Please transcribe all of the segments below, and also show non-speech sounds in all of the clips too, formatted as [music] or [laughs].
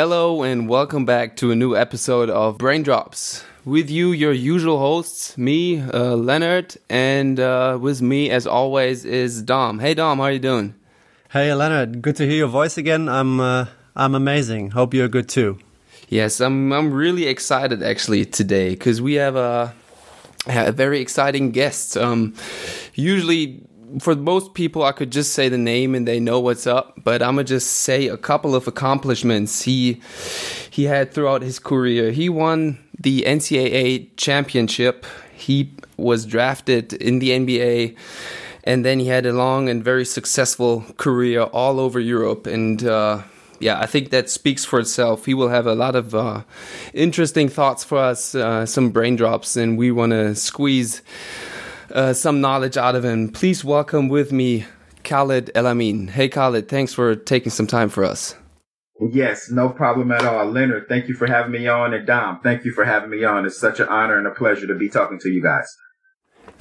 Hello and welcome back to a new episode of Brain Drops. With you, your usual hosts, me, uh, Leonard, and uh, with me, as always, is Dom. Hey, Dom, how are you doing? Hey, Leonard. Good to hear your voice again. I'm uh, I'm amazing. Hope you're good too. Yes, I'm. I'm really excited actually today because we have a, a very exciting guest. Um, usually for most people, I could just say the name and they know what's up. But I'm gonna just say a couple of accomplishments he he had throughout his career. He won the NCAA championship. He was drafted in the NBA, and then he had a long and very successful career all over Europe. And uh, yeah, I think that speaks for itself. He will have a lot of uh, interesting thoughts for us, uh, some brain drops, and we want to squeeze uh, some knowledge out of him. Please welcome with me Khalid El-Amin. Hey, Khalid, thanks for taking some time for us. Yes, no problem at all. Leonard, thank you for having me on. And Dom, thank you for having me on. It's such an honor and a pleasure to be talking to you guys.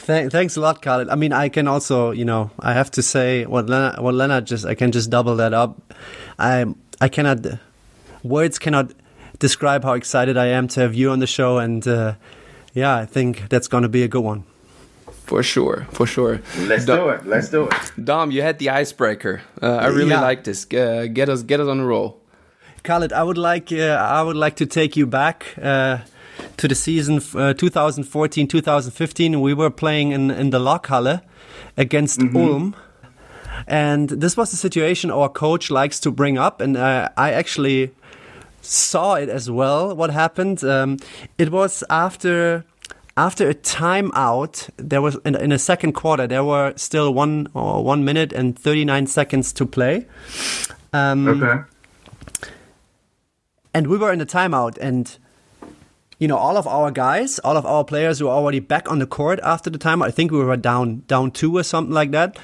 Th- thanks a lot, Khalid. I mean, I can also, you know, I have to say what Leonard, what Leonard just, I can just double that up. I, I cannot, words cannot describe how excited I am to have you on the show. And uh, yeah, I think that's going to be a good one. For sure, for sure. Let's Dom, do it. Let's do it. Dom, you had the icebreaker. Uh, I really yeah. like this. Uh, get us, get us on a roll. Khalid, I would like, uh, I would like to take you back uh, to the season 2014-2015. Uh, we were playing in in the Lokhalle against mm -hmm. Ulm. And this was the situation our coach likes to bring up, and uh, I actually saw it as well. What happened? Um, it was after after a timeout, there was in, in a second quarter there were still one or one minute and thirty nine seconds to play. Um, okay. And we were in a timeout, and you know all of our guys, all of our players were already back on the court after the timeout. I think we were down down two or something like that.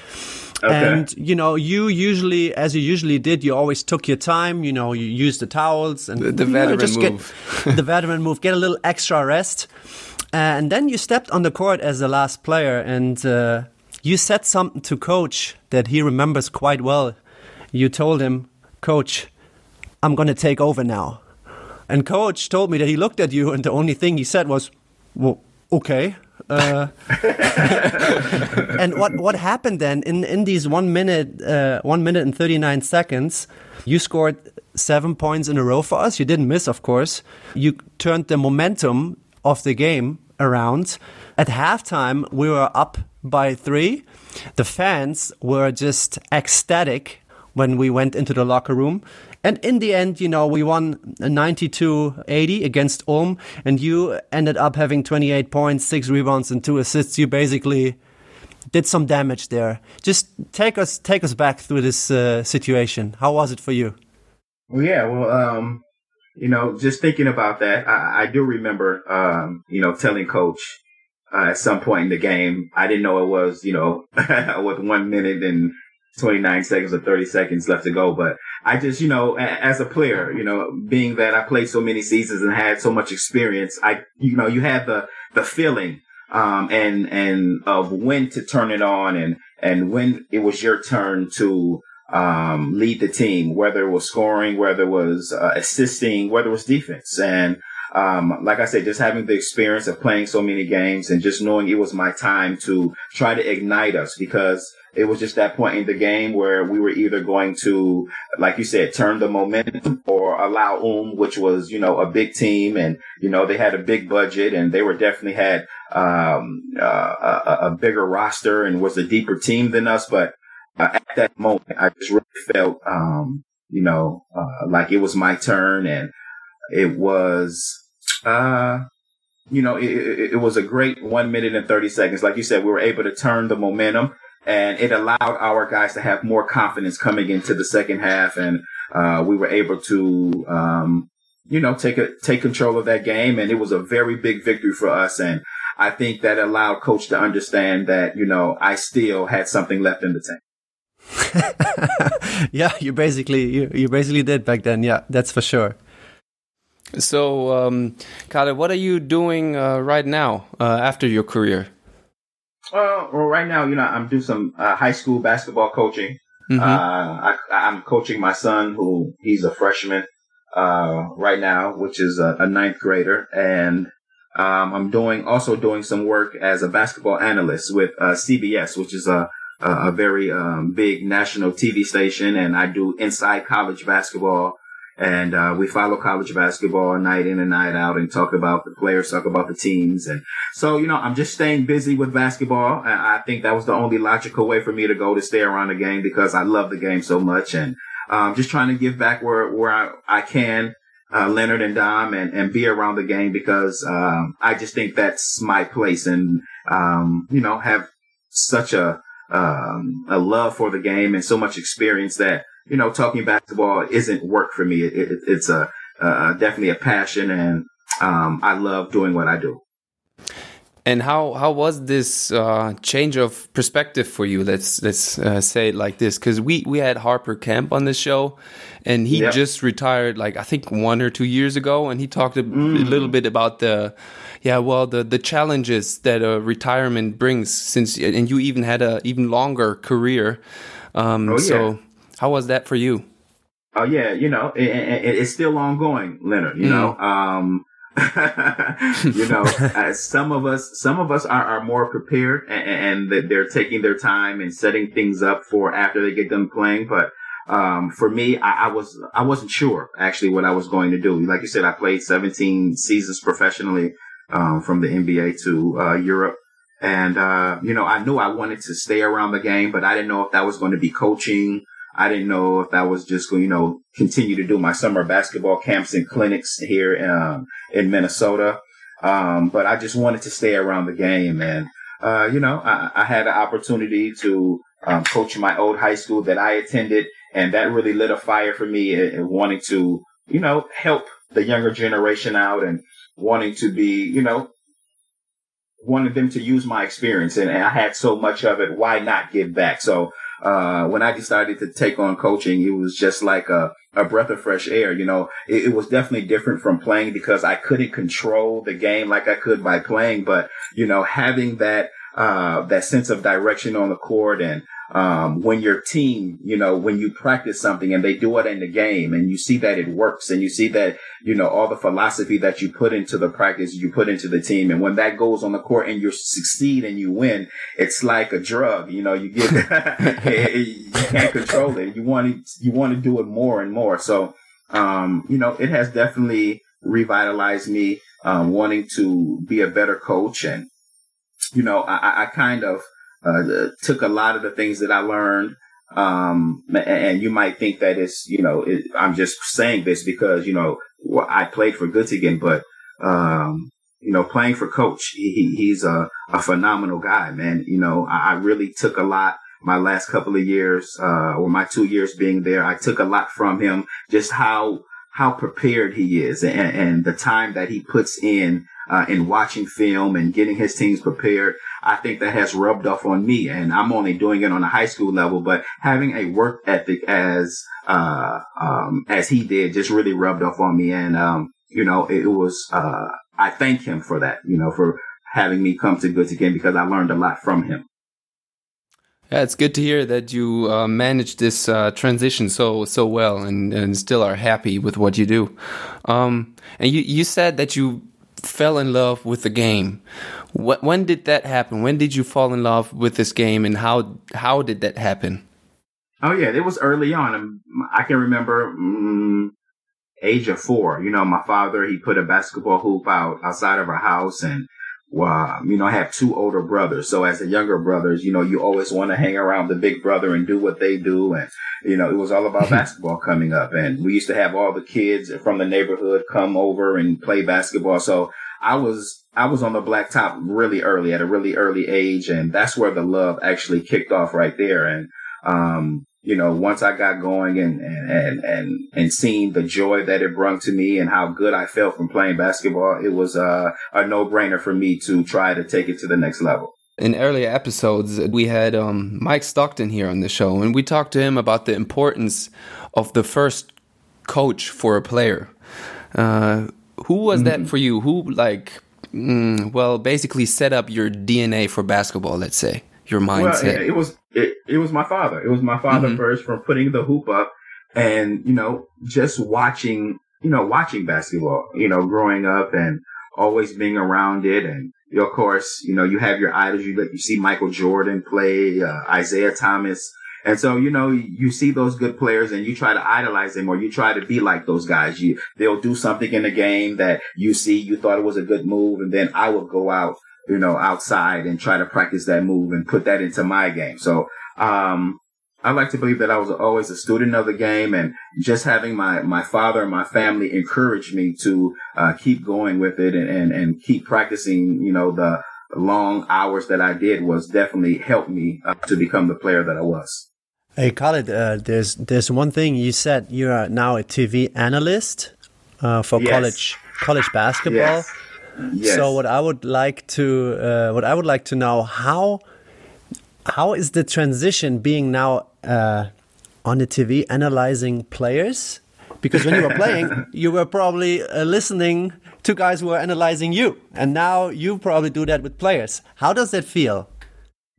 Okay. And you know, you usually, as you usually did, you always took your time. You know, you use the towels and the, the veteran know, just move. Get, [laughs] the [laughs] veteran move, get a little extra rest. Uh, and then you stepped on the court as the last player, and uh, you said something to coach that he remembers quite well. You told him, "Coach, I'm going to take over now." And coach told me that he looked at you, and the only thing he said was, "Well, okay." Uh, [laughs] and what what happened then in in these one minute uh, one minute and thirty nine seconds? You scored seven points in a row for us. You didn't miss, of course. You turned the momentum of the game around. At halftime, we were up by three. The fans were just ecstatic when we went into the locker room. And in the end, you know, we won 92 80 against Ulm, and you ended up having 28 points, six rebounds, and two assists. You basically did some damage there. Just take us take us back through this uh, situation. How was it for you? Well, yeah, well, um, you know, just thinking about that, I, I do remember, um, you know, telling coach uh, at some point in the game, I didn't know it was, you know, [laughs] with one minute and 29 seconds or 30 seconds left to go. But I just, you know, as a player, you know, being that I played so many seasons and had so much experience, I, you know, you had the, the feeling, um, and, and of when to turn it on and, and when it was your turn to, um, lead the team, whether it was scoring, whether it was uh, assisting, whether it was defense. And um, like I said, just having the experience of playing so many games and just knowing it was my time to try to ignite us because it was just that point in the game where we were either going to, like you said, turn the momentum or allow Um, which was, you know, a big team and, you know, they had a big budget and they were definitely had, um, uh, a, a bigger roster and was a deeper team than us. But uh, at that moment, I just really felt, um, you know, uh, like it was my turn and it was, uh, you know, it, it, was a great one minute and 30 seconds. Like you said, we were able to turn the momentum and it allowed our guys to have more confidence coming into the second half. And, uh, we were able to, um, you know, take a, take control of that game. And it was a very big victory for us. And I think that allowed coach to understand that, you know, I still had something left in the tank. [laughs] yeah, you basically you, you basically did back then. Yeah, that's for sure. So, um, Khalid, what are you doing uh, right now uh, after your career? Uh, well, right now, you know, I'm doing some uh, high school basketball coaching. Mm -hmm. uh, I, am coaching my son, who he's a freshman uh, right now, which is a, a ninth grader, and um, I'm doing also doing some work as a basketball analyst with uh, CBS, which is a a very um, big national TV station, and I do inside college basketball. And uh, we follow college basketball night in and night out, and talk about the players, talk about the teams, and so you know I'm just staying busy with basketball. And I think that was the only logical way for me to go to stay around the game because I love the game so much, and um, just trying to give back where where I, I can uh, Leonard and Dom and, and be around the game because um, I just think that's my place and um, you know have such a um, a love for the game and so much experience that you know talking basketball isn't work for me. It, it, it's a definitely a passion and um, I love doing what I do. And how how was this uh, change of perspective for you? Let's let's uh, say it like this, because we we had Harper Kamp on the show, and he yep. just retired like I think one or two years ago, and he talked a, mm. a, little bit about the yeah well the the challenges that a retirement brings since and you even had a even longer career. Um, oh, yeah. So how was that for you? Oh yeah, you know it, it, it's still ongoing, Leonard. You mm. know. Um, [laughs] you know, [laughs] uh, some of us, some of us are, are more prepared and, and, they're taking their time and setting things up for after they get done playing. But, um, for me, I, I, was, I wasn't sure actually what I was going to do. Like you said, I played 17 seasons professionally, um, from the NBA to, uh, Europe. And, uh, you know, I knew I wanted to stay around the game, but I didn't know if that was going to be coaching I didn't know if that was just going, you know, continue to do my summer basketball camps and clinics here um, in Minnesota. Um, but I just wanted to stay around the game. And, uh, you know, I, I, had an opportunity to um, coach my old high school that I attended. And that really lit a fire for me and wanting to, you know, help the younger generation out and wanting to be, you know, wanted them to use my experience. And, and I had so much of it. Why not give back? So uh, when I decided to take on coaching, it was just like a, a breath of fresh air. You know, it, it, was definitely different from playing because I couldn't control the game like I could by playing, but you know, having that, uh, that sense of direction on the court and, um, when your team, you know, when you practice something and they do it in the game and you see that it works and you see that, you know, all the philosophy that you put into the practice, you put into the team. And when that goes on the court and you succeed and you win, it's like a drug, you know, you get, [laughs] [laughs] you can't control it. You want to, you want to do it more and more. So, um, you know, it has definitely revitalized me, um, wanting to be a better coach and, you know, I, I kind of, uh, took a lot of the things that I learned. Um, and you might think that it's, you know, it, I'm just saying this because, you know, I played for Göttingen, but, um, you know, playing for coach, he, he's a, a phenomenal guy, man. You know, I, I really took a lot my last couple of years, uh, or my two years being there. I took a lot from him, just how, how prepared he is and, and the time that he puts in uh, in watching film and getting his teams prepared. I think that has rubbed off on me and I'm only doing it on a high school level, but having a work ethic as, uh, um, as he did just really rubbed off on me. And, um, you know, it, was, uh, I thank him for that, you know, for having me come to Göttingen because I learned a lot from him. Yeah, it's good to hear that you uh, managed this uh, transition so so well and, and still are happy with what you do. Um, and you, you said that you fell in love with the game. When did that happen? When did you fall in love with this game, and how how did that happen? Oh yeah, it was early on. I can remember mm, age of four. You know, my father he put a basketball hoop out outside of our house, and well, you know, I have two older brothers. So as the younger brothers, you know, you always want to hang around the big brother and do what they do. And, you know, it was all about [laughs] basketball coming up. And we used to have all the kids from the neighborhood come over and play basketball. So I was, I was on the blacktop really early at a really early age. And that's where the love actually kicked off right there. And, um, you know, once I got going and, and, and, and seeing the joy that it brought to me and how good I felt from playing basketball, it was uh, a no brainer for me to try to take it to the next level. In earlier episodes, we had um, Mike Stockton here on the show, and we talked to him about the importance of the first coach for a player. Uh, who was mm that mm-hmm. for you? Who, like, mm, well, basically set up your DNA for basketball, let's say? Your mindset? Well, it was it, it was my father. It was my father mm-hmm. first from putting the hoop up and, you know, just watching you know, watching basketball, you know, growing up and always being around it. And of course, you know, you have your idols. You you see Michael Jordan play, uh, Isiah Thomas. And so, you know, you see those good players and you try to idolize them or you try to be like those guys. You, they'll do something in the game that you see, you thought it was a good move. And then I will go out, you know, outside and try to practice that move and put that into my game. So, um, I like to believe that I was always a student of the game and just having my, my father and my family encourage me to, uh, keep going with it and, and, and keep practicing, you know, the long hours that I did was definitely helped me uh, to become the player that I was. Hey, Khalid, uh, there's there's one thing you said. You are now a TV analyst uh, for Yes. college college basketball. Yes. Yes. So what I would like to uh, what I would like to know how how is the transition being now uh, on the TV analyzing players? Because when you were playing, [laughs] you were probably uh, listening to guys who were analyzing you, and now you probably do that with players. How does that feel?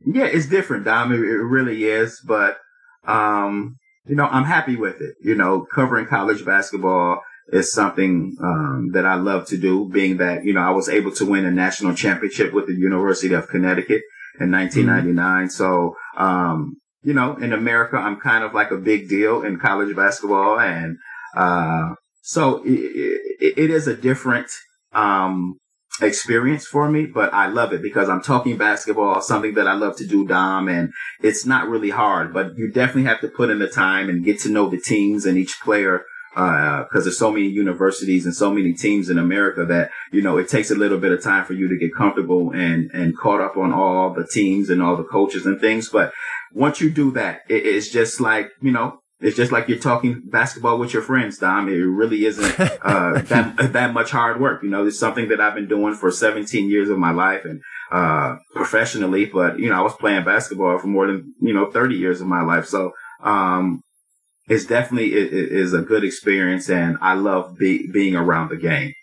Yeah, it's different, Dom. It, it really is. But, um, you know, I'm happy with it. You know, covering college basketball is something, um, that I love to do, being that, you know, I was able to win a national championship with the University of Connecticut in 1999. So, um, you know, in America, I'm kind of like a big deal in college basketball. And, uh, so it, it, it is a different, um, experience for me, but I love it because I'm talking basketball, something that I love to do, Dom, and it's not really hard, but you definitely have to put in the time and get to know the teams and each player. Uh, cause there's so many universities and so many teams in America that, you know, it takes a little bit of time for you to get comfortable and, and caught up on all the teams and all the coaches and things. But once you do that, it, it's just like, you know, it's just like you're talking basketball with your friends, Dom. It really isn't uh, [laughs] that that much hard work. You know, it's something that I've been doing for 17 years of my life and uh, professionally. But you know, I was playing basketball for more than you know 30 years of my life. So um, it's definitely it, it is a good experience, and I love be, being around the game.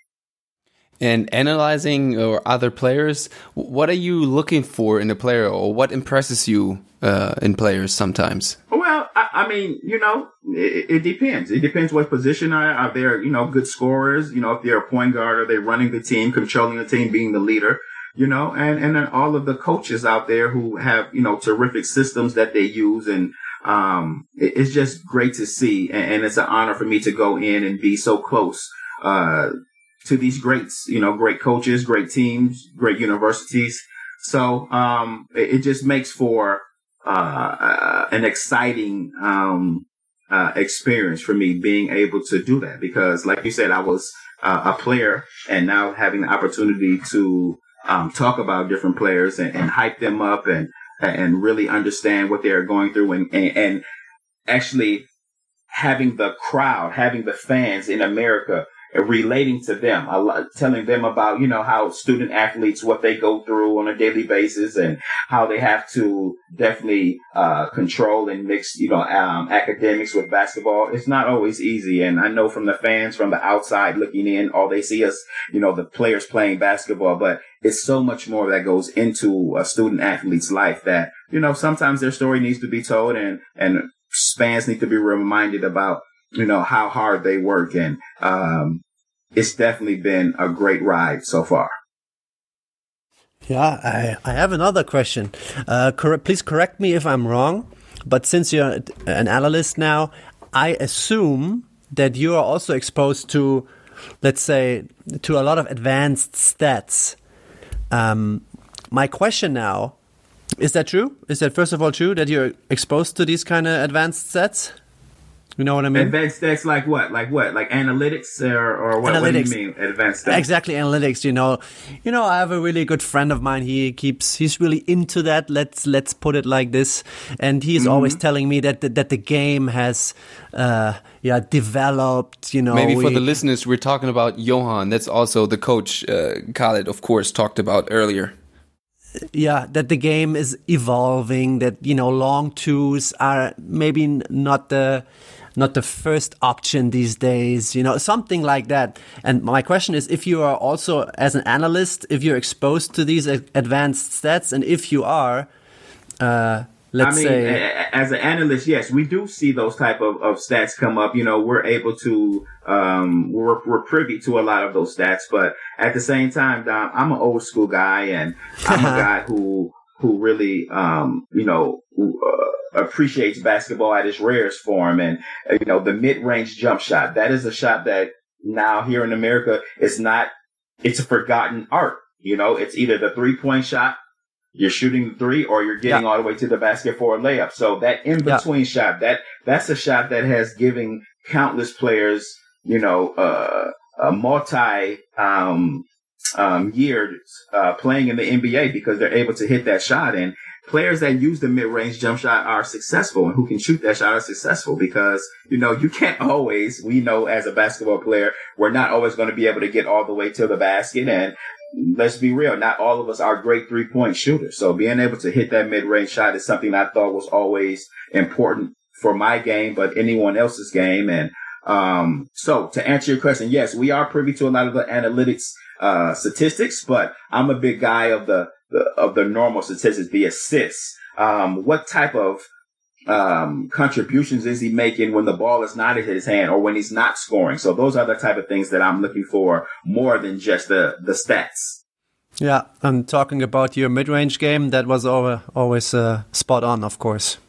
And analyzing or other players, what are you looking for in a player, or what impresses you uh, in players sometimes? Well, I, I mean, you know, it, it depends. It depends what position are, are they, you know, good scorers. You know, if they're a point guard, are they running the team, controlling the team, being the leader? You know, and and then all of the coaches out there who have you know terrific systems that they use, and um, it, it's just great to see, and, it's an honor for me to go in and be so close. Uh, to these greats, you know, great coaches, great teams, great universities. So, um, it, it just makes for, uh, uh, an exciting, um, uh, experience for me being able to do that because like you said, I was uh, a player and now having the opportunity to, um, talk about different players and, and hype them up and, Uh, and really understand what they're going through and, and, and actually having the crowd, having the fans in America relating to them, telling them about, you know, how student athletes, what they go through on a daily basis and how they have to definitely, uh, control and mix, you know, um, academics with basketball. It's not always easy. And I know from the fans from the outside looking in, all they see us, you know, the players playing basketball, but it's so much more that goes into a student athlete's life that, you know, sometimes their story needs to be told and, and fans need to be reminded about you know, how hard they work. And, um, it's definitely been a great ride so far. Yeah, I, I have another question. Uh, cor- please correct me if I'm wrong, but since you're an analyst now, I assume that you are also exposed to, let's say, to a lot of advanced stats. Um, my question now is that true? Is that first of all true that you're exposed to these kind of advanced stats? You know what I mean? Advanced stats like what? Like what? Like analytics or, or what, what do you mean advanced stats? Exactly, analytics. You know, you know, I have a really good friend of mine. He keeps, he's really into that. Let's let's put it like this. And he's Mm-hmm. always telling me that the, that the game has, uh, yeah, developed. You know, Maybe for we- the listeners, we're talking about Johan. That's also the coach uh, Khalid, of course, talked about earlier. yeah, that the game is evolving. That you know, long twos are maybe not the not the first option these days. You know, something like that. And my question is, if you are also as an analyst, if you're exposed to these advanced stats, and if you are, uh, let's I mean, say as an analyst, yes, we do see those type of, of stats come up. You know, we're able to, um, we're, we're privy to a lot of those stats, but at the same time, Dom, I'm an old school guy and I'm a [laughs] guy who, who really, um, you know, uh, appreciates basketball at its rarest form. And, uh, you know, the mid range jump shot, that is a shot that now here in America is not, it's a forgotten art. You know, it's either the three point shot you're shooting the three or you're getting Yeah. all the way to the basket for a layup. So that in Yeah. between shot, that that's a shot that has given countless players, you know, uh, a multi um, um, years uh, playing in the NBA because they're able to hit that shot. And players that use the mid range jump shot are successful, and who can shoot that shot are successful because you know you can't always. We know as a basketball player, we're not always going to be able to get all the way to the basket and let's be real, not all of us are great three point shooters. So being able to hit that mid range shot is something I thought was always important for my game, but anyone else's game. And, um, so to answer your question, yes, we are privy to a lot of the analytics, uh, statistics, but I'm a big guy of the, the of the normal statistics, the assists. Um, what type of, um, contributions is he making when the ball is not in his hand or when he's not scoring? So those are the type of things that I'm looking for more than just the, the stats. yeah. And talking about your mid-range game, that was always always uh, spot on, of course.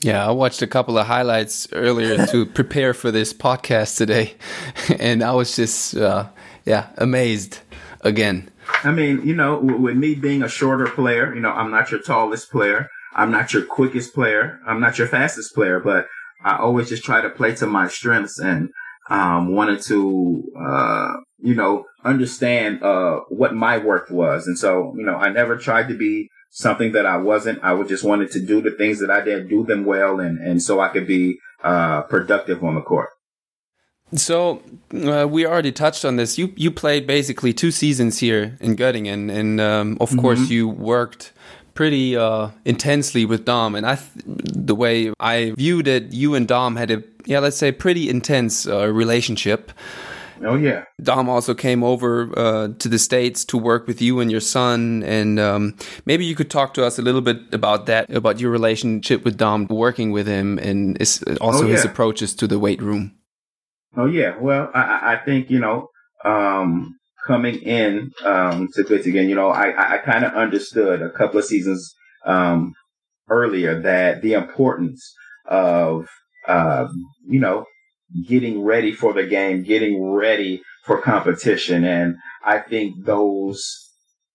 Yeah, I watched a couple of highlights earlier to [laughs] prepare for this podcast today, [laughs] and I was just, uh, yeah, amazed again. I mean, you know, with me being a shorter player, you know, I'm not your tallest player. I'm not your quickest player. I'm not your fastest player, but I always just try to play to my strengths and, um, wanted to, uh, you know, understand, uh, what my worth was. And so, you know, I never tried to be something that I wasn't. I would just wanted to do the things that I did, do them well. And, and so I could be, uh, productive on the court. So uh, we already touched on this. You you played basically two seasons here in Göttingen, and um, of course you worked pretty uh, intensely with Dom. And I, th the way I viewed it, you and Dom had a yeah, let's say pretty intense uh, relationship. Oh yeah. Dom also came over uh, to the States to work with you and your son. And um, maybe you could talk to us a little bit about that, about your relationship with Dom, working with him, and also Oh, his approaches to the weight room. Oh yeah. Well, I, I- think, you know, um, coming in, um, to Göttingen, you know, I, I, kind of understood a couple of seasons, um, earlier that the importance of, um, you know, getting ready for the game, getting ready for competition. And I think those,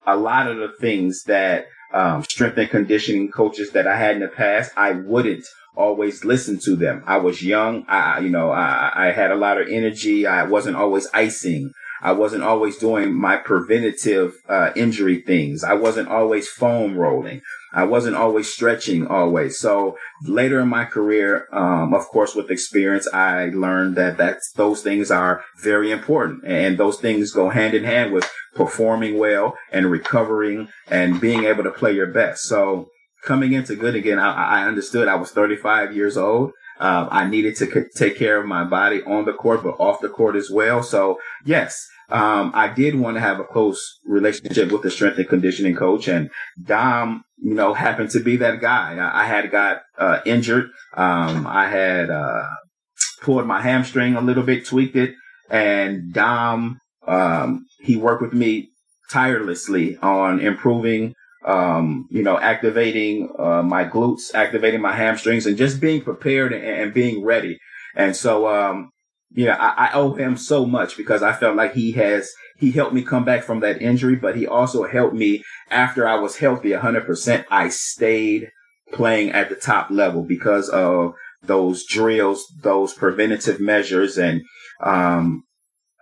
a lot of the things that, um, strength and conditioning coaches that I had in the past, I wouldn't always listen to them. I was young. I, you know, I, I had a lot of energy. I wasn't always icing. I wasn't always doing my preventative, uh, injury things. I wasn't always foam rolling. I wasn't always stretching always. So later in my career, um, of course, with experience, I learned that that's, those things are very important and those things go hand in hand with performing well and recovering and being able to play your best. So coming into Göttingen, I, I understood I was 35 years old. Um, I needed to c- take care of my body on the court, but off the court as well. So yes, um, I did want to have a close relationship with the strength and conditioning coach and Dom, you know, happened to be that guy. I, I had got, uh, injured. Um, I had, uh, pulled my hamstring a little bit, tweaked it and Dom, um, he worked with me tirelessly on improving um, you know, activating uh, my glutes, activating my hamstrings, and just being prepared and, and being ready. And so, um, yeah, I, I owe him so much because I felt like he has he helped me come back from that injury, but he also helped me after I was healthy, hundred percent. I stayed playing at the top level because of those drills, those preventative measures, and um,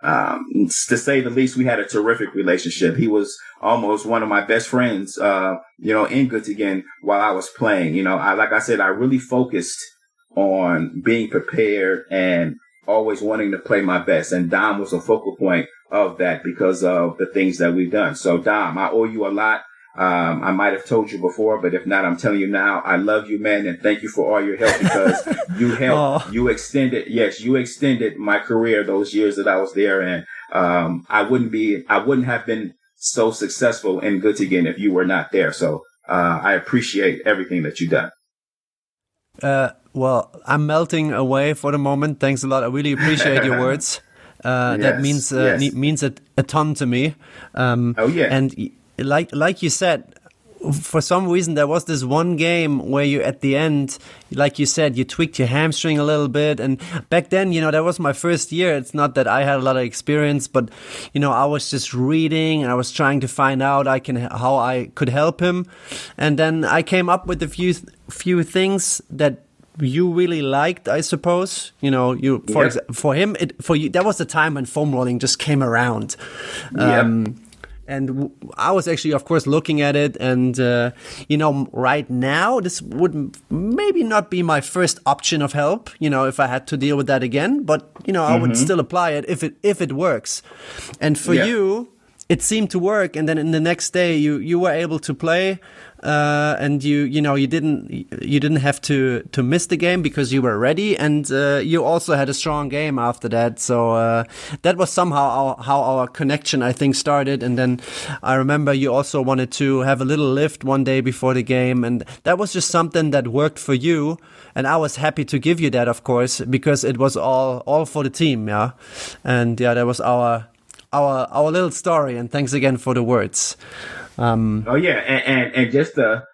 um, to say the least, we had a terrific relationship. He was almost one of my best friends, uh, you know, in Göttingen while I was playing. You know, I, like I said, I really focused on being prepared and always wanting to play my best. And Dom was a focal point of that because of the things that we've done. So Dom, I owe you a lot. Um, I might have told you before, but if not, I'm telling you now, I love you, man, and thank you for all your help because [laughs] you helped, Aw. you extended, yes, you extended my career those years that I was there. And, um, I wouldn't be, I wouldn't have been so successful in Göttingen if you were not there. So, uh, I appreciate everything that you've done. Uh, well, I'm melting away for the moment. Thanks a lot. I really appreciate your [laughs] words. Uh, that means uh, yes. means a, a ton to me. Um, Oh, yeah. and like like you said, for some reason there was this one game where you at the end, like you said, you tweaked your hamstring a little bit. And back then, you know, that was my first year. It's not that I had a lot of experience, but you know, I was just reading and I was trying to find out I can how I could help him. And then I came up with a few few things that you really liked, I suppose. You know, you for exa- for him, it for you that was the time when foam rolling just came around. Um, and I was actually, of course, looking at it, and uh, you know, right now this would maybe not be my first option of help. You know, if I had to deal with that again, but you know, I would still apply it if it if it works. And for Yeah. you, it seemed to work, and then in the next day, you you were able to play, uh, and you you know you didn't you didn't have to to miss the game because you were ready, and uh, you also had a strong game after that. So uh, that was somehow our, how our connection I think started, and then I remember you also wanted to have a little lift one day before the game, and that was just something that worked for you, and I was happy to give you that, of course, because it was all all for the team, yeah, and yeah, that was our our our little story, and thanks again for the words. Um, Oh yeah, and and, and just to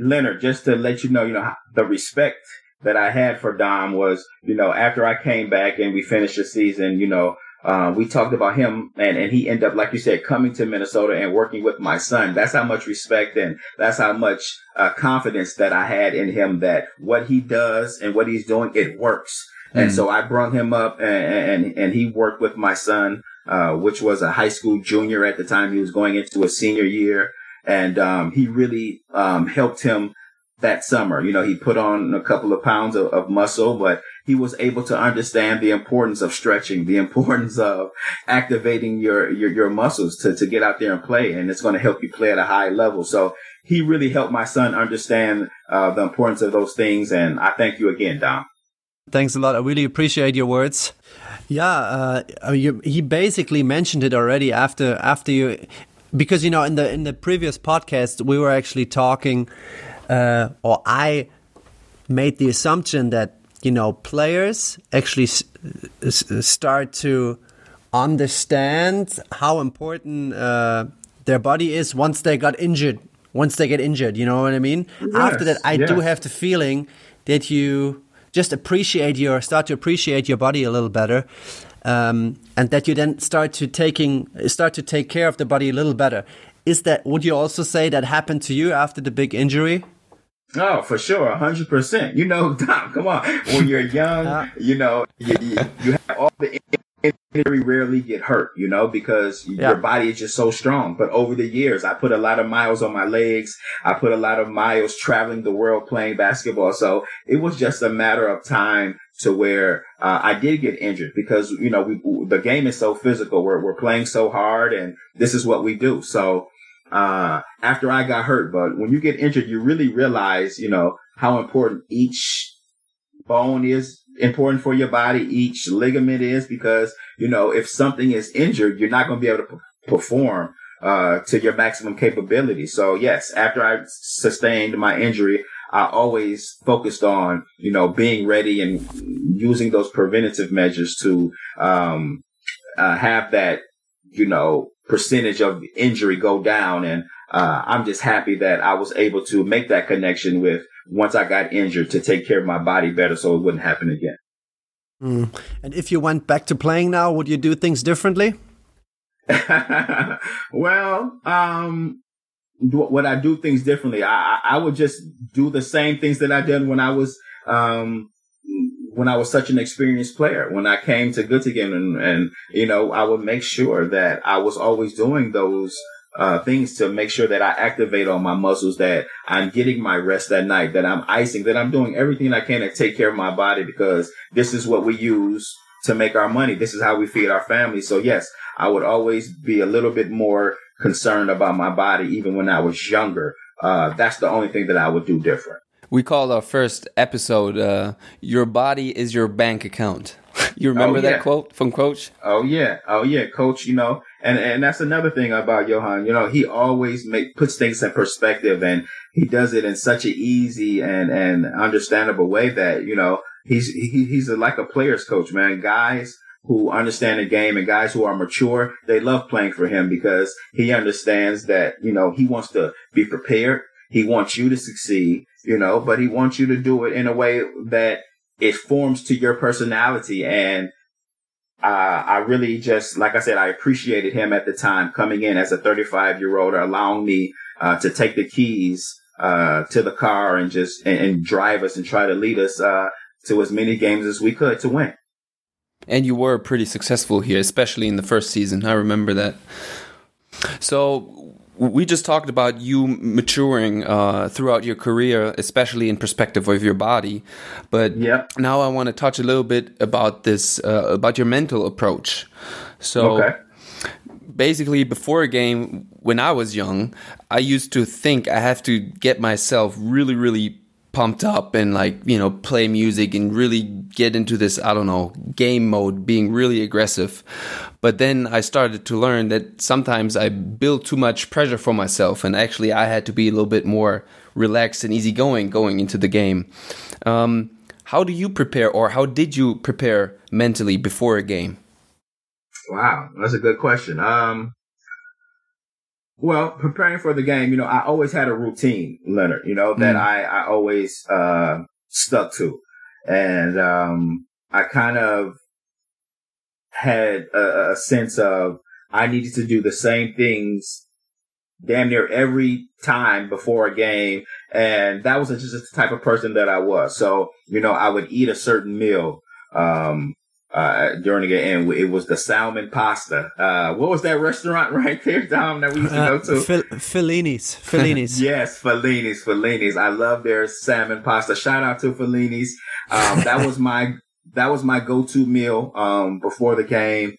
Leonard, just to let you know, you know the respect that I had for Dom was, you know, after I came back and we finished the season, you know, uh, we talked about him and, and he ended up, like you said, coming to Minnesota and working with my son. That's how much respect and that's how much uh, confidence that I had in him that what he does and what he's doing, it works. And so I brought him up and, and, and he worked with my son, uh, which was a high school junior at the time. He was going into a senior year and, um, he really, um, helped him that summer. You know, he put on a couple of pounds of, of muscle, but he was able to understand the importance of stretching, the [laughs] importance of activating your, your, your muscles to, to get out there and play. And it's going to help you play at a high level. So he really helped my son understand, uh, the importance of those things. And I thank you again, Dom. Thanks a lot. I really appreciate your words. Yeah, uh, you, he basically mentioned it already after after you, because you know in the in the previous podcast we were actually talking, uh, or I made the assumption that you know players actually start to understand how important uh, their body is once they got injured. Once they get injured, you know what I mean. After that, I do have the feeling that you just appreciate your start to appreciate your body a little better um, and that you then start to taking start to take care of the body a little better is that would you also say that happened to you after the big injury Oh, for sure, a hundred percent. You know, Dom, [laughs] come on. When you're young, you know, you, you, you have all the injury rarely get hurt, you know, because Yeah. your body is just so strong. But over the years, I put a lot of miles on my legs. I put a lot of miles traveling the world playing basketball. So it was just a matter of time to where uh, I did get injured because, you know, we, the game is so physical. We're, we're playing so hard and this is what we do. So, uh, after I got hurt, but when you get injured, you really realize, you know, how important each bone is important for your body. Each ligament is because, you know, if something is injured, you're not going to be able to p- perform, uh, to your maximum capability. So yes, after I sustained my injury, I always focused on, you know, being ready and using those preventative measures to, um, uh, have that, you know, percentage of injury go down. And, uh, I'm just happy that I was able to make that connection with once I got injured to take care of my body better so it wouldn't happen again. and if you went back to playing now would you do things differently [laughs] well, um, would I do things differently? I, I I would just do the same things that I did when I was, um, when I was such an experienced player. When I came to Göttingen and, and, you know, I would make sure that I was always doing those, uh, things to make sure that I activate all my muscles, that I'm getting my rest at night, that I'm icing, that I'm doing everything I can to take care of my body because this is what we use to make our money. This is how we feed our family. So yes, I would always be a little bit more concerned about my body, even when I was younger. Uh, that's the only thing that I would do different. We called our first episode uh, "Your Body Is Your Bank Account." You remember Oh, that quote from Coach? Oh yeah, oh yeah, coach. You know, and and that's another thing about Johan. You know, he always make puts things in perspective, and he does it in such an easy and and understandable way that you know he's he, he's a, like a player's coach, man. Guys who understand the game and guys who are mature, they love playing for him because he understands that you know he wants to be prepared. He wants you to succeed, you know, but he wants you to do it in a way that it forms to your personality and uh, I really just, like I said, I appreciated him at the time coming in as a 35 year old, allowing me uh, to take the keys uh, to the car and just and, and drive us and try to lead us uh, to as many games as we could to win. And you were pretty successful here, especially in the first season. I remember that. So we just talked about you maturing uh, throughout your career, especially in perspective of your body. But Yep. now I want to touch a little bit about this, uh, about your mental approach. So Okay. basically before a game when i was young i used to think i have to get myself really really pumped up and like you know play music and really get into this i don't know game mode being really aggressive. But then i started to learn that sometimes i built too much pressure for myself and actually i had to be a little bit more relaxed and easygoing going into the game. Um, how do you prepare or how did you prepare mentally before a game? Wow, that's a good question. Um, well, preparing for the game, you know, I always had a routine, Leonard, you know, that Mm. I, I always, uh, stuck to. And, um, I kind of had a, a sense of I needed to do the same things damn near every time before a game. And that was just the type of person that I was. So, you know, I would eat a certain meal, um, uh, during the game, and it was the salmon pasta. Uh, what was that restaurant [laughs] right there, Dom, that we used to Uh, go to? Fel- Fellini's. Fellini's. [laughs] Yes, Fellini's, Fellini's. I love their salmon pasta. Shout out to Fellini's. Um, that was my, that was my go-to meal, um, before the game.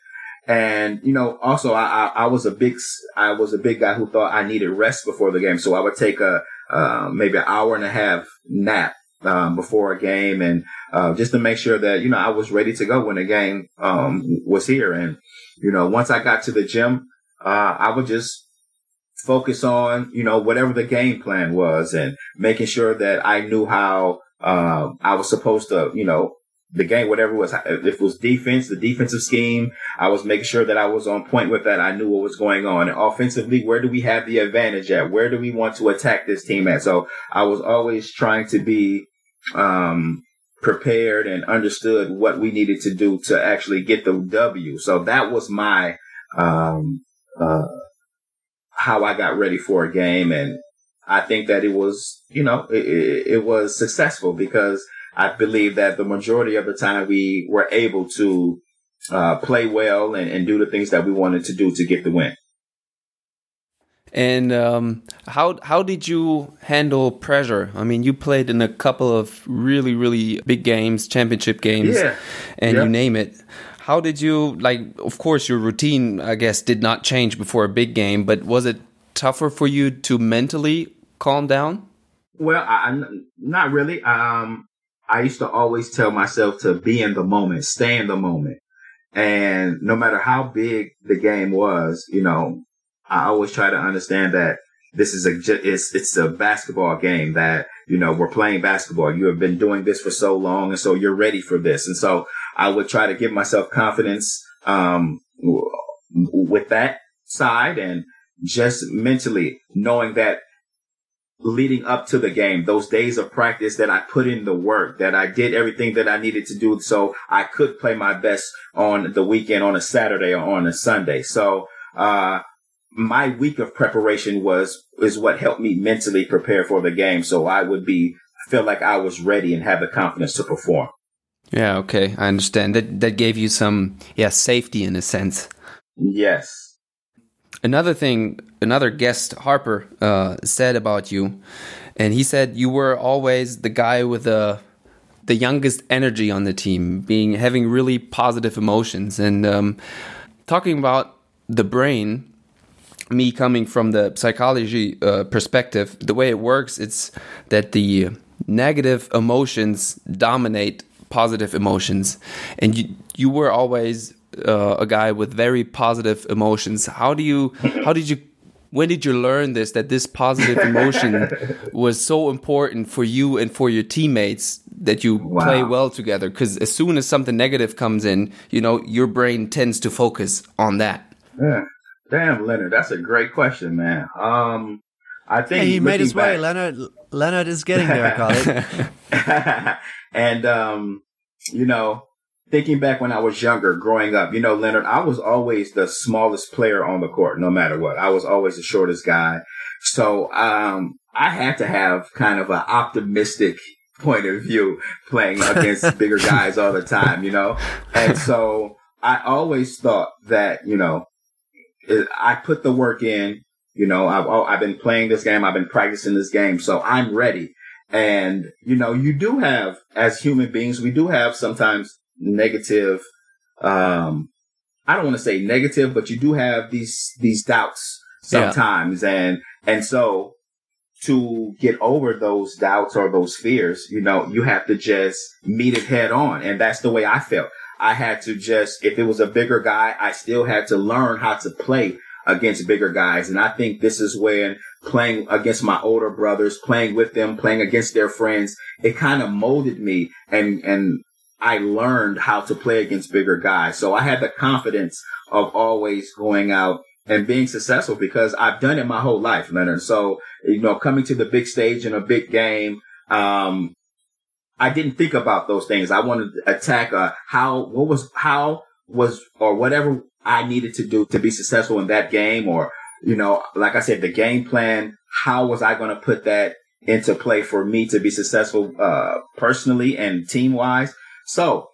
And, you know, also I, I, I was a big, I was a big guy who thought I needed rest before the game. So I would take a, uh, maybe an hour and a half nap, um, before a game and, uh, just to make sure that, you know, I was ready to go when the game, um, was here. And, you know, once I got to the gym, uh, I would just focus on, you know, whatever the game plan was and making sure that I knew how, uh, I was supposed to, you know, the game, whatever it was, if it was defense, the defensive scheme, I was making sure that I was on point with that. I knew what was going on. And offensively, where do we have the advantage at? Where do we want to attack this team at? So I was always trying to be, um, prepared and understood what we needed to do to actually get the W. So that was my, um, uh, how I got ready for a game. And I think that it was, you know, it, it, was successful because I believe that the majority of the time we were able to uh, play well and, and do the things that we wanted to do to get the win. And um, how how did you handle pressure? I mean, you played in a couple of really really big games, championship games, Yeah. and Yeah. you name it. How did you like? Of course, your routine, I guess, did not change before a big game, but was it tougher for you to mentally calm down? Well, I, I- not really. Um, I used to always tell myself to be in the moment, stay in the moment. And no matter how big the game was, you know, I always try to understand that this is a, it's, it's a basketball game that, you know, we're playing basketball. You have been doing this for so long. And so you're ready for this. And so I would try to give myself confidence, um, with that side and just mentally knowing that leading up to the game, those days of practice that I put in the work, that I did everything that I needed to do so I could play my best on the weekend, on a Saturday or on a Sunday. So, uh, my week of preparation was, is what helped me mentally prepare for the game. So I would be, feel like I was ready and have the confidence to perform. Yeah, okay, I understand. That that gave you some yeah safety in a sense. Yes. Another thing, another guest Harper uh, said about you, and he said you were always the guy with the the youngest energy on the team, being having really positive emotions, and um, talking about the brain. Me coming from the psychology uh, perspective, the way it works, it's that the negative emotions dominate positive emotions, and you you were always uh, a guy with very positive emotions. How do you how did you when did you learn this that this positive emotion [laughs] was so important for you and for your teammates that you wow. play well together because as soon as something negative comes in you know your brain tends to focus on that yeah damn leonard that's a great question man um i think hey, he made his back, way leonard leonard is getting there [laughs] and um you know thinking back when I was younger, growing up, you know, Leonard, I was always the smallest player on the court, no matter what. I was always the shortest guy. So, um, I had to have kind of an optimistic point of view playing against [laughs] bigger guys all the time, you know? And so I always thought that, you know, I put the work in, you know, I've, I've been playing this game. I've been practicing this game. So I'm ready. And, you know, you do have, as human beings, we do have sometimes negative, um, I don't want to say negative, but you do have these, these doubts sometimes. Yeah. And, and so to get over those doubts or those fears, you know, you have to just meet it head on. And that's the way I felt. I had to just, if it was a bigger guy, I still had to learn how to play against bigger guys. And I think this is when playing against my older brothers, playing with them, playing against their friends, it kind of molded me and, and I learned how to play against bigger guys. So I had the confidence of always going out and being successful because I've done it my whole life, Leonard. So, you know, coming to the big stage in a big game, um, I didn't think about those things. I wanted to attack, uh, how, what was, how was, or whatever I needed to do to be successful in that game or, you know, like I said, the game plan, how was I going to put that into play for me to be successful, uh, personally and team wise? So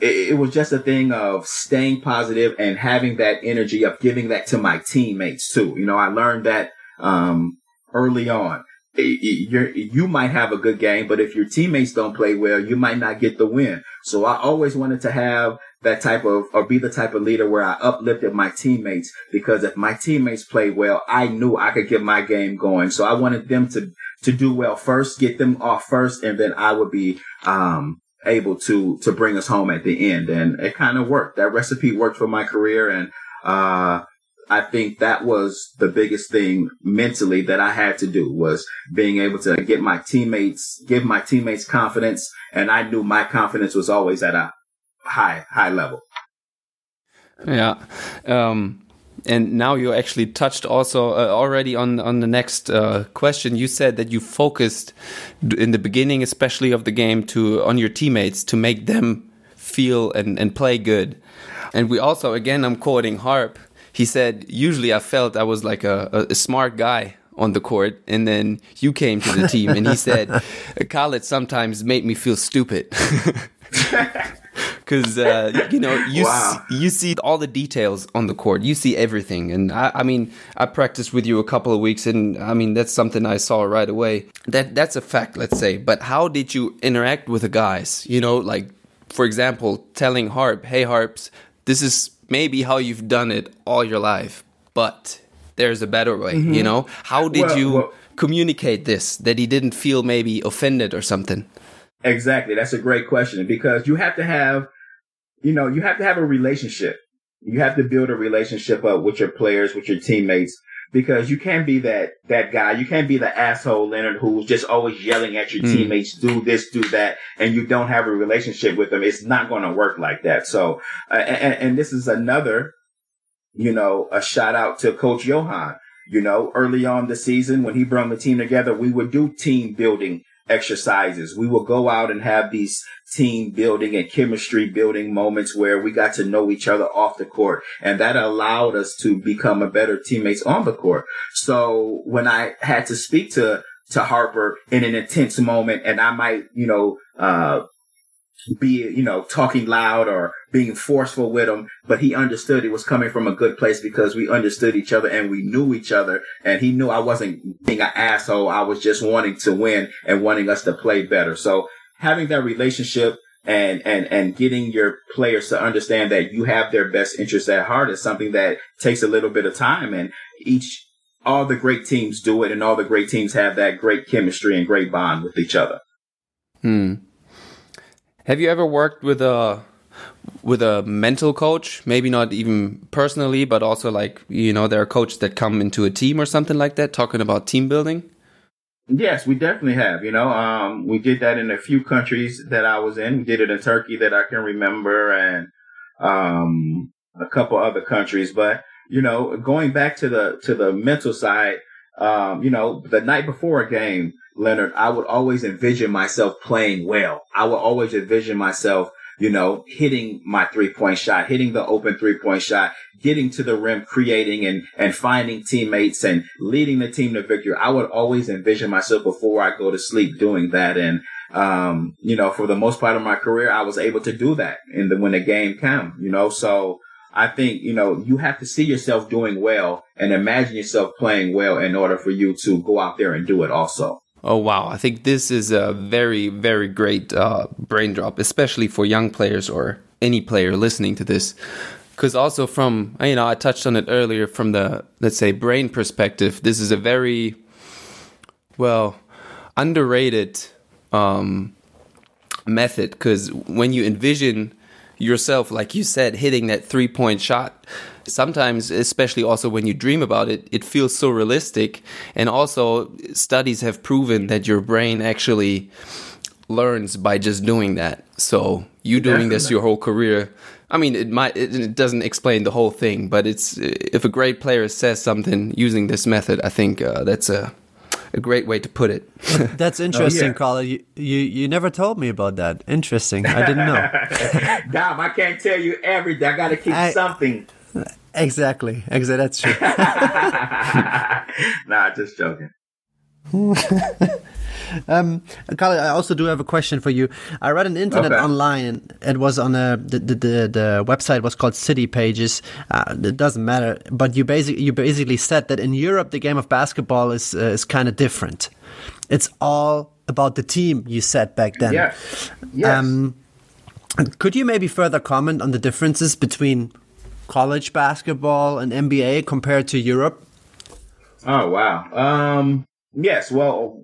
it, it, was just a thing of staying positive and having that energy of giving that to my teammates too. You know, I learned that, um, early on. You you might have a good game, but if your teammates don't play well, you might not get the win. So I always wanted to have that type of, or be the type of leader where I uplifted my teammates because if my teammates played well, I knew I could get my game going. So I wanted them to, to do well first, get them off first, and then I would be, um, able to to bring us home at the end, and it kind of worked. That recipe worked for my career, and uh, I think that was the biggest thing mentally that I had to do was being able to get my teammates, give my teammates confidence, and I knew my confidence was always at a high high level. Yeah. Um, and now you actually touched also uh, already on on the next uh, question. You said that you focused in the beginning, especially of the game, to on your teammates to make them feel and, and play good. And we also, again, I'm quoting Harp. He said, "Usually, I felt I was like a, a, a smart guy on the court, and then you came to the team, and he [laughs] said, Khalid sometimes made me feel stupid." [laughs] because uh, you know you wow. see, you see all the details on the court. You see everything, and I, I, mean, I practiced with you a couple of weeks, and I mean that's something I saw right away. That that's a fact, let's say. But how did you interact with the guys? You know, like for example, telling Harp, "Hey, Harps, this is maybe how you've done it all your life, but there's a better way." Mm -hmm. You know, how did well, you? Well, communicate this that he didn't feel maybe offended or something Exactly. That's a great question because you have to have you know, you have to have a relationship. You have to build a relationship up with your players, with your teammates, because you can't be that, that guy. You can't be the asshole Leonard who's just always yelling at your mm. teammates, do this, do that, and you don't have a relationship with them. It's not going to work like that. So, uh, and, and this is another, you know, a shout out to Coach Johan. You know, early on the season when he brought the team together, we would do team building exercises. We will go out and have these team building and chemistry building moments where we got to know each other off the court. And that allowed us to become a better teammates on the court. So when I had to speak to, to Harper in an intense moment and I might, you know, uh, be, you know, talking loud or being forceful with him, but he understood it was coming from a good place because we understood each other and we knew each other. And he knew I wasn't being an asshole. I was just wanting to win and wanting us to play better. So having that relationship and, and, and getting your players to understand that you have their best interests at heart is something that takes a little bit of time and each, all the great teams do it and all the great teams have that great chemistry and great bond with each other. Hmm. Have you ever worked with a with a mental coach? Maybe not even personally, but also like you know, there are coaches that come into a team or something like that, talking about team building. Yes, we definitely have. You know, um, we did that in a few countries that I was in. We did it in Turkey that I can remember, and um, a couple other countries. But you know, going back to the to the mental side, um, you know, the night before a game, Leonard, I would always envision myself playing well. I would always envision myself you know, hitting my three point shot, hitting the open three point shot, getting to the rim, creating and, and finding teammates and leading the team to victory. I would always envision myself before I go to sleep doing that. And, um, you know, for the most part of my career, I was able to do that in the, when the game came, you know, so, I think, you know, you have to see yourself doing well and imagine yourself playing well in order for you to go out there and do it also. Oh wow! I think this is a very, very great uh, brain drop, especially for young players or any player listening to this. Because also from you know, I touched on it earlier from the let's say brain perspective. This is a very well underrated um, method because when you envision yourself, like you said, hitting that three point shot, sometimes, especially also when you dream about it, it feels so realistic. And also, studies have proven that your brain actually learns by just doing that. So you doing Definitely. this your whole career. I mean, it might it doesn't explain the whole thing, but it's if a great player says something using this method, I think uh, that's a a great way to put it. [laughs] That's interesting, oh, yeah. Khalid. You, you you never told me about that. Interesting. I didn't know. [laughs] Dom, I can't tell you everything. I got to keep I, something. Exactly. Exactly. That's true. [laughs] nah, just joking. [laughs] um, Khalid, I also do have a question for you. I read an internet okay. online. And it was on a the, the, the, the website was called City Pages. Uh, it doesn't matter, but you basically you basically said that in Europe the game of basketball is uh, is kind of different. It's all about the team. You said back then. Yeah. Yes. Um, could you maybe further comment on the differences between college basketball and NBA compared to Europe? Oh wow. Um, yes. Well,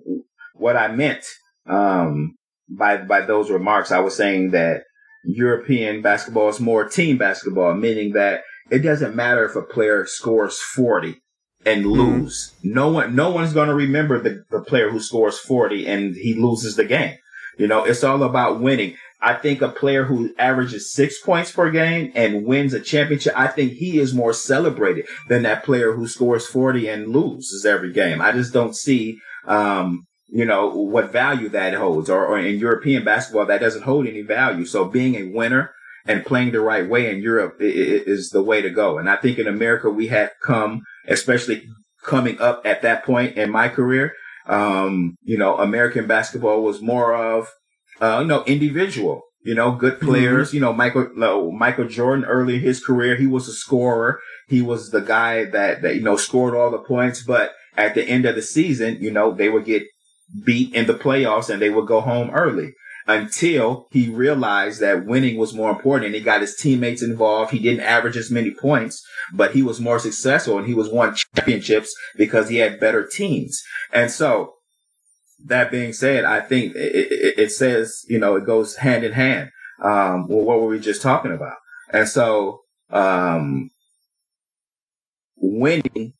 what I meant um, by by those remarks, I was saying that European basketball is more team basketball, meaning that it doesn't matter if a player scores forty and mm-hmm. lose. Mm-hmm. No one, no one's going to remember the, the player who scores forty and he loses the game. You know, it's all about winning. I think a player who averages six points per game and wins a championship, I think he is more celebrated than that player who scores 40 and loses every game. I just don't see, um, you know, what value that holds or, or in European basketball, that doesn't hold any value. So being a winner and playing the right way in Europe is the way to go. And I think in America, we have come, especially coming up at that point in my career, um, you know, American basketball was more of, uh, you know, individual, you know, good mm-hmm. players, mm-hmm. you know, Michael, no, Michael Jordan early in his career, he was a scorer. He was the guy that, that, you know, scored all the points, but at the end of the season, you know, they would get beat in the playoffs and they would go home early until he realized that winning was more important and he got his teammates involved. He didn't average as many points, but he was more successful and he was won championships because he had better teams. And so that being said, I think it, it, it says, you know, it goes hand in hand. Um, well, what were we just talking about? And so, um, winning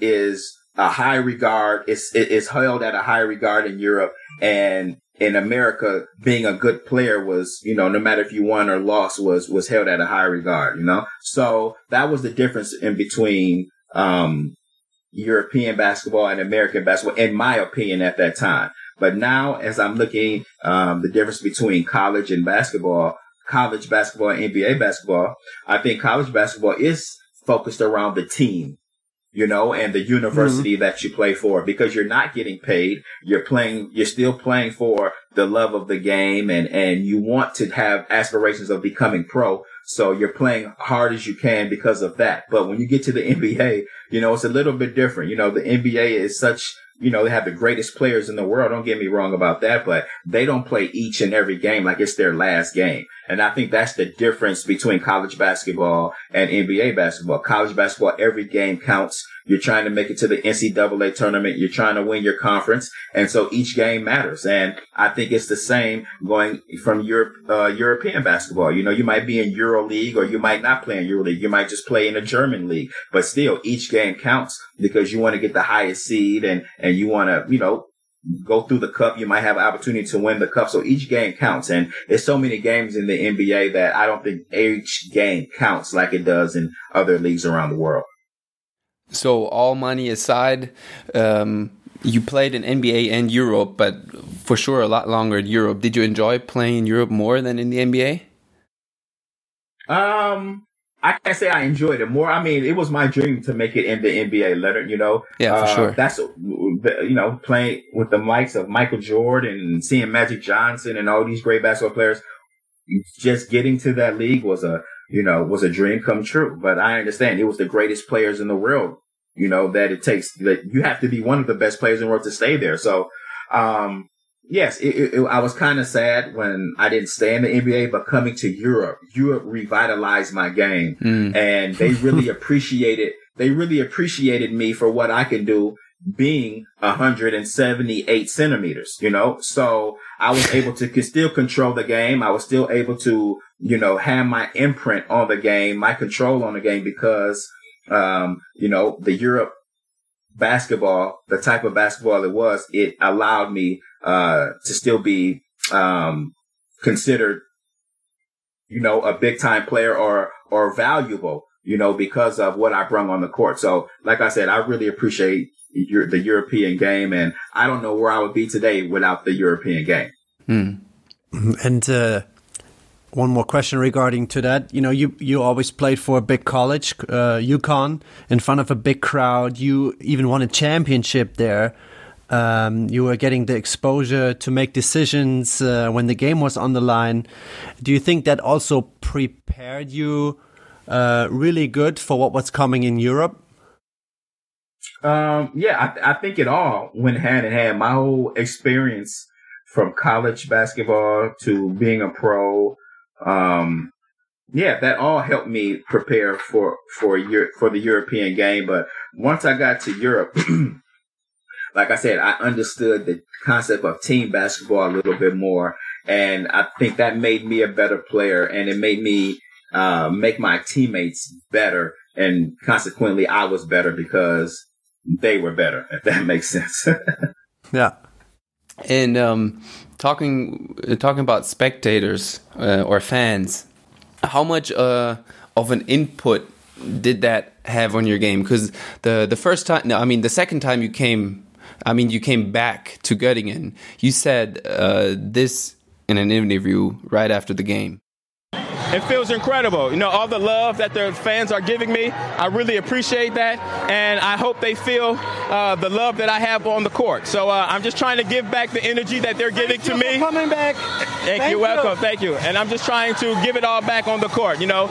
is a high regard. It's, it's held at a high regard in Europe and in America, being a good player was, you know, no matter if you won or lost was, was held at a high regard, you know? So that was the difference in between, um, European basketball and American basketball, in my opinion, at that time. But now, as I'm looking, um, the difference between college and basketball, college basketball and NBA basketball, I think college basketball is focused around the team you know, and the university mm-hmm. that you play for because you're not getting paid. You're playing, you're still playing for the love of the game and, and you want to have aspirations of becoming pro. So you're playing hard as you can because of that. But when you get to the NBA, you know, it's a little bit different. You know, the NBA is such, you know, they have the greatest players in the world. Don't get me wrong about that, but they don't play each and every game like it's their last game. And I think that's the difference between college basketball and NBA basketball. College basketball, every game counts. You're trying to make it to the NCAA tournament. You're trying to win your conference. And so each game matters. And I think it's the same going from Europe, uh, European basketball. You know, you might be in Euro League or you might not play in Euro League. You might just play in a German league, but still each game counts because you want to get the highest seed and, and you want to, you know, go through the cup. You might have an opportunity to win the cup. So each game counts. And there's so many games in the NBA that I don't think each game counts like it does in other leagues around the world. So all money aside, um, you played in NBA and Europe, but for sure a lot longer in Europe. Did you enjoy playing in Europe more than in the NBA? Um, I can't say I enjoyed it more. I mean, it was my dream to make it in the NBA letter, you know. Yeah, for uh, sure. That's, you know, playing with the likes of Michael Jordan and seeing Magic Johnson and all these great basketball players. Just getting to that league was a, you know, was a dream come true. But I understand it was the greatest players in the world, you know, that it takes that you have to be one of the best players in the world to stay there. So, um, yes, it, it, I was kind of sad when I didn't stay in the NBA, but coming to Europe, Europe revitalized my game mm. and they really [laughs] appreciated, they really appreciated me for what I can do being 178 centimeters, you know? So I was able to still control the game. I was still able to, you know, have my imprint on the game, my control on the game because, um, you know, the Europe basketball, the type of basketball it was, it allowed me uh, to still be um, considered, you know, a big time player or or valuable, you know, because of what I brung on the court. So, like I said, I really appreciate your, the European game, and I don't know where I would be today without the European game. Hmm. And uh, one more question regarding to that. You know, you you always played for a big college, uh, UConn, in front of a big crowd. You even won a championship there. Um, you were getting the exposure to make decisions uh, when the game was on the line. Do you think that also prepared you uh, really good for what was coming in Europe? Um, yeah, I, I, think it all went hand in hand. My whole experience from college basketball to being a pro, um, yeah, that all helped me prepare for for for the European game. But once I got to Europe. [clears throat] like I said, I understood the concept of team basketball a little bit more. And I think that made me a better player and it made me, uh, make my teammates better. And consequently, I was better because they were better, if that [laughs] makes sense. [laughs] yeah. And, um, talking, talking about spectators, uh, or fans, how much, uh, of an input did that have on your game? Because the the first time, no, I mean the second time you came I mean, you came back to Göttingen. You said uh, this in an interview right after the game. It feels incredible. You know, all the love that the fans are giving me, I really appreciate that. And I hope they feel uh, the love that I have on the court. So uh, I'm just trying to give back the energy that they're giving Thank to me. coming back. Thank, Thank you. Welcome. Thank you. And I'm just trying to give it all back on the court, you know.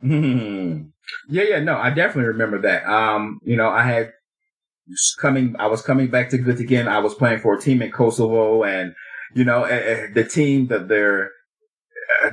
Hmm. [laughs] Yeah, yeah, no, I definitely remember that. Um, you know, I had coming, I was coming back to Göttingen. I was playing for a team in Kosovo and, you know, the team that their,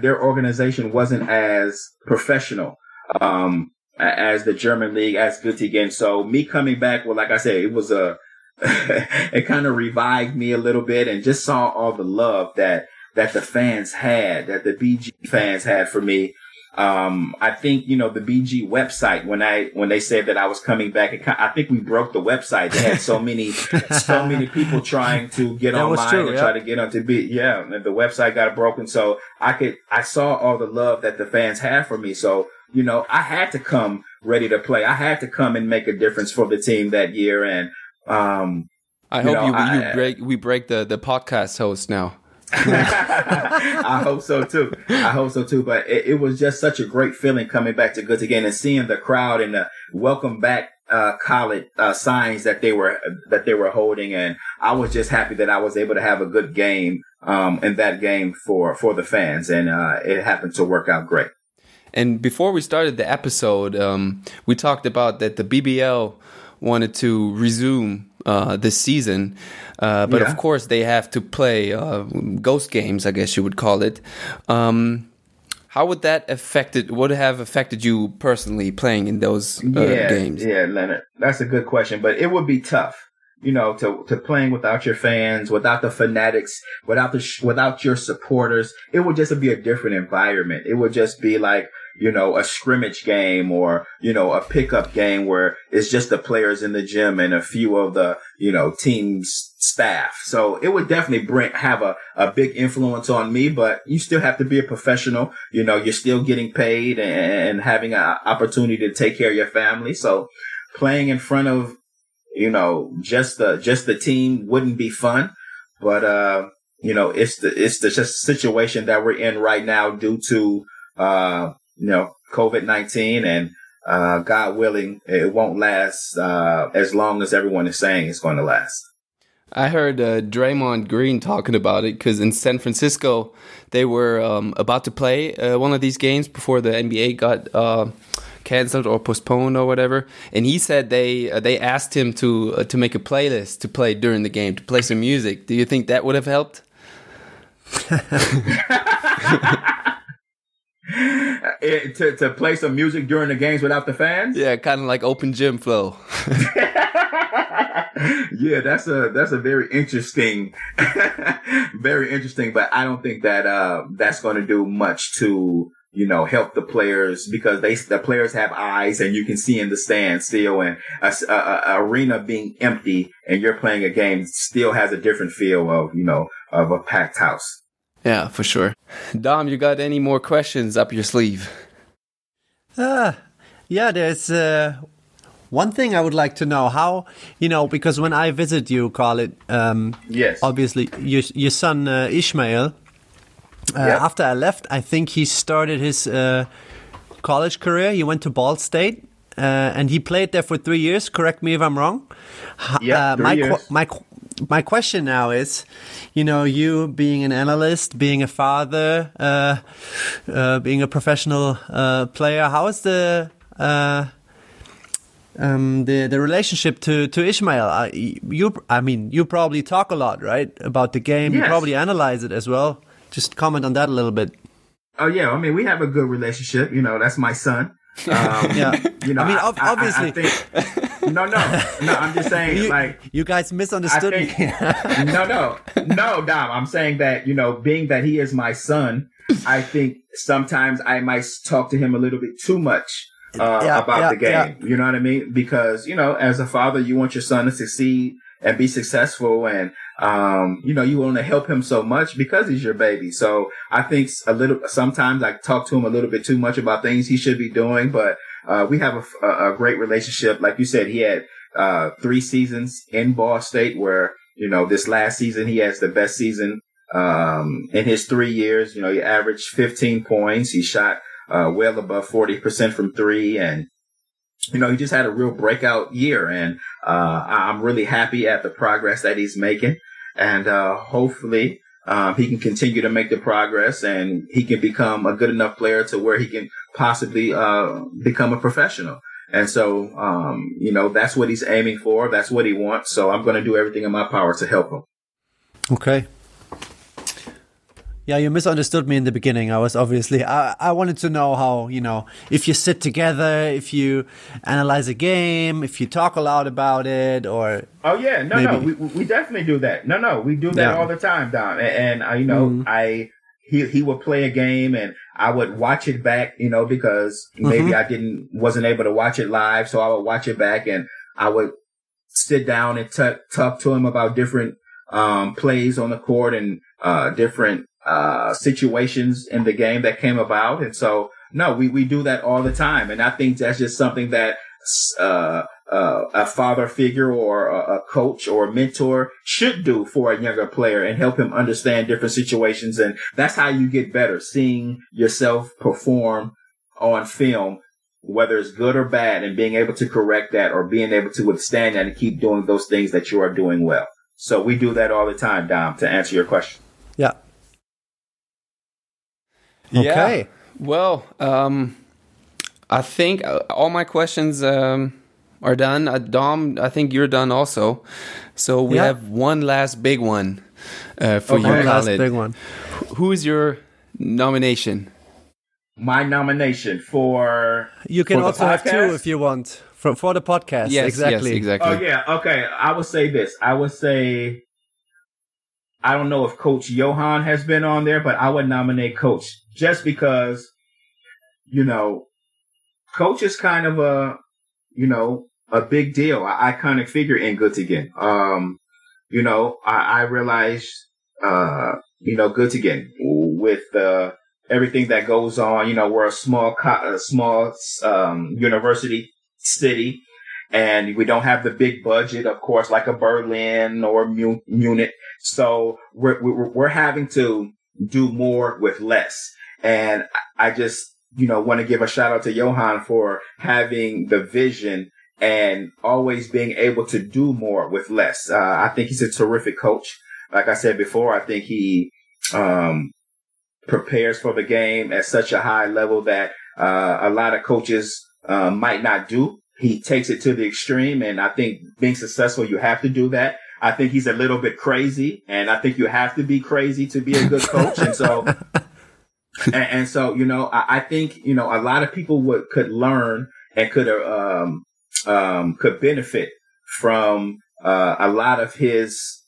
their organization wasn't as professional, um, as the German league, as Göttingen. So me coming back, well, like I said, it was a, [laughs] it kind of revived me a little bit and just saw all the love that, that the fans had, that the BG fans had for me. Um, I think, you know, the BG website, when I, when they said that I was coming back, it, I think we broke the website. They had so [laughs] many, so many people trying to get that online true, and yeah. try to get onto B. Yeah. The website got broken. So I could, I saw all the love that the fans had for me. So, you know, I had to come ready to play. I had to come and make a difference for the team that year. And, um, I hope know, you, I, you break, we break the, the podcast host now. [laughs] I hope so too. I hope so too. But it, it, was just such a great feeling coming back to Göttingen and seeing the crowd and the welcome back uh, Khalid uh, signs that they were that they were holding, and I was just happy that I was able to have a good game um, in that game for for the fans, and uh, it happened to work out great. And before we started the episode, um, we talked about that the BBL wanted to resume uh, this season. Uh, but yeah. of course, they have to play uh, ghost games, I guess you would call it. Um, How would that affected? Would have affected you personally playing in those uh, yeah, games? Yeah, Leonard, that's a good question, but it would be tough. You know, to to playing without your fans, without the fanatics, without the sh- without your supporters, it would just be a different environment. It would just be like you know, a scrimmage game or, you know, a pickup game where it's just the players in the gym and a few of the, you know, team's staff. So it would definitely bring, have a, a big influence on me, but you still have to be a professional. You know, you're still getting paid and, and having an opportunity to take care of your family. So playing in front of, you know, just the, just the team wouldn't be fun, but, uh, you know, it's the, it's the just situation that we're in right now due to, uh, you know, COVID 19 and, uh, God willing, it won't last, uh, as long as everyone is saying it's going to last. I heard uh, Draymond Green talking about it because in San Francisco they were um, about to play uh, one of these games before the NBA got uh, canceled or postponed or whatever, and he said they uh, they asked him to uh, to make a playlist to play during the game to play some music. Do you think that would have helped? [laughs] [laughs] it, to to play some music during the games without the fans. Yeah, kind of like open gym flow. [laughs] yeah, that's a that's a very interesting, [laughs] very interesting. But I don't think that uh, that's going to do much to you know help the players because they the players have eyes and you can see in the stands still, and a, a, a arena being empty and you're playing a game still has a different feel of you know of a packed house. Yeah, for sure. Dom, you got any more questions up your sleeve? Uh, yeah, there's uh, one thing I would like to know how you know because when I visit you, Khalid, um, yes, obviously your your son uh, Ishmael. Uh, yep. After I left, I think he started his uh, college career. He went to Ball State, uh, and he played there for three years. Correct me if I'm wrong. Yeah, uh, my years. my my question now is, you know, you being an analyst, being a father, uh, uh, being a professional uh, player, how is the uh, um, the the relationship to to Ishmael? I, you, I mean, you probably talk a lot, right, about the game. Yes. You probably analyze it as well. Just comment on that a little bit. Oh yeah, I mean, we have a good relationship. You know, that's my son. Um, yeah, you know, I mean, I, obviously. I, I think, no, no, no. I'm just saying, you, like you guys misunderstood think, me. no, no, no, Dom. I'm saying that you know, being that he is my son, I think sometimes I might talk to him a little bit too much uh, Yeah, about yeah, the game. yeah. You know what I mean? Because you know, as a father, you want your son to succeed and be successful, and um, you know, you want to help him so much because he's your baby. So I think a little. Sometimes I talk to him a little bit too much about things he should be doing, but uh, we have a, a, great relationship. Like you said, he had uh, three seasons in Ball State where, you know, this last season, he has the best season um, in his three years. You know, he averaged 15 points. He shot uh, well above 40% from three. And, you know, he just had a real breakout year. And uh, I'm really happy at the progress that he's making. And uh, hopefully, um, he can continue to make the progress and he can become a good enough player to where he can possibly uh, become a professional. And so, um, you know, that's what he's aiming for. That's what he wants. So I'm going to do everything in my power to help him. Okay. Yeah, you misunderstood me in the beginning. I was obviously I, I wanted to know how, you know, if you sit together, if you analyze a game, if you talk a lot about it or Oh yeah, no, no, we we definitely do that. No, no, we do that Yeah. all the time, Dom. And, and I, you know, Mhm. I he he would play a game and I would watch it back, you know, because maybe Mhm. I didn't wasn't able to watch it live, so I would watch it back and I would sit down and t- talk to him about different um, plays on the court and uh, different uh, situations in the game that came about. And so, no, we, we do that all the time. And I think that's just something that uh, uh, a father figure or a, a coach or a mentor should do for a younger player and help him understand different situations. And that's how you get better, seeing yourself perform on film, whether it's good or bad, and being able to correct that or being able to withstand that and keep doing those things that you are doing well. So we do that all the time, Dom, to answer your question. yeah. Yeah. Well, um, I think uh, all my questions um, are done. Uh, Dom, I think you're done also. So we Yeah. have one last big one uh, for Okay. you, One last Khalid. big one. Who is your nomination? my nomination for you can for the also have two if you want for for the podcast. Yes, exactly. yes, exactly. Oh yeah, okay. I would say this. I would say I don't know if Coach Johan has been on there, but I would nominate Coach just because you know Coach is kind of a you know a big deal. I, I kind of figure in Göttingen. Um, you know, I, I realize uh, you know Göttingen with uh, everything that goes on. You know, we're a small co- a small um, university city and we don't have the big budget, of course, like a Berlin or Munich. So we're, we're, having to do more with less. And I just, you know, want to give a shout out to Johan for having the vision and always being able to do more with less. Uh, I think he's a terrific coach. Like I said before, I think he, um, prepares for the game at such a high level that, uh, a lot of coaches, uh, might not do he takes it to the extreme. And I think being successful, you have to do that. I think he's a little bit crazy and I think you have to be crazy to be a good coach. and so, [laughs] and, and, so, you know, I, I, think, you know, a lot of people would, could learn and could, um, um, could benefit from, uh, a lot of his,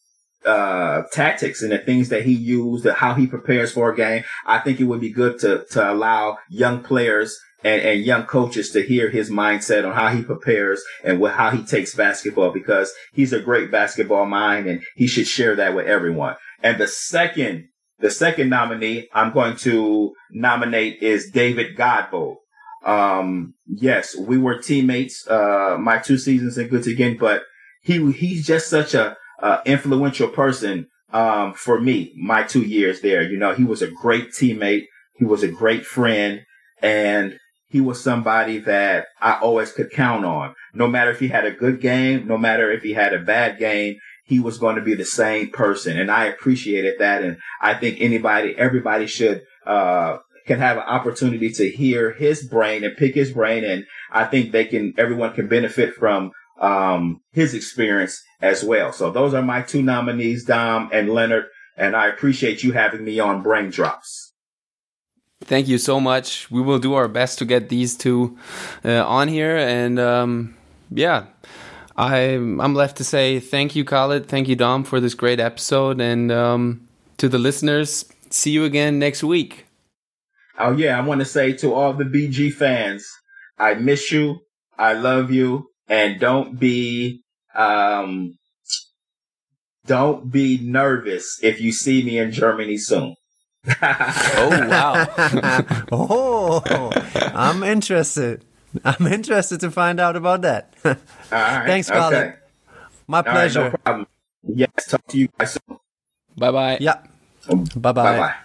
uh, tactics and the things that he used, how he prepares for a game. I think it would be good to, to allow young players and, and young coaches to hear his mindset on how he prepares and what, how he takes basketball because he's a great basketball mind and he should share that with everyone. And the second, the second nominee I'm going to nominate is David Godbold. Um, yes, we were teammates, uh, my two seasons in Göttingen, but he, he's just such a, uh, influential person, um, for me, my two years there. You know, he was a great teammate. He was a great friend and he was somebody that I always could count on. No matter if he had a good game, no matter if he had a bad game, he was going to be the same person. And I appreciated that. And I think anybody, everybody should, uh, can have an opportunity to hear his brain and pick his brain. And I think they can, everyone can benefit from, um, his experience as well. So those are my two nominees, Dom and Leonard. And I appreciate you having me on Brain Drops. Thank you so much. We will do our best to get these two uh, on here, and um, yeah, I'm I'm left to say thank you, Khalid. Thank you, Dom, for this great episode, and um, to the listeners, see you again next week. Oh yeah, I want to say to all the BG fans, I miss you, I love you, and don't be um, don't be nervous if you see me in Germany soon. [laughs] oh wow! [laughs] oh, I'm interested. I'm interested to find out about that. [laughs] Thanks, Colin. Okay. My pleasure. Right, no problem. Yes, talk to you guys soon. Bye bye. Yeah. Bye bye. Bye bye.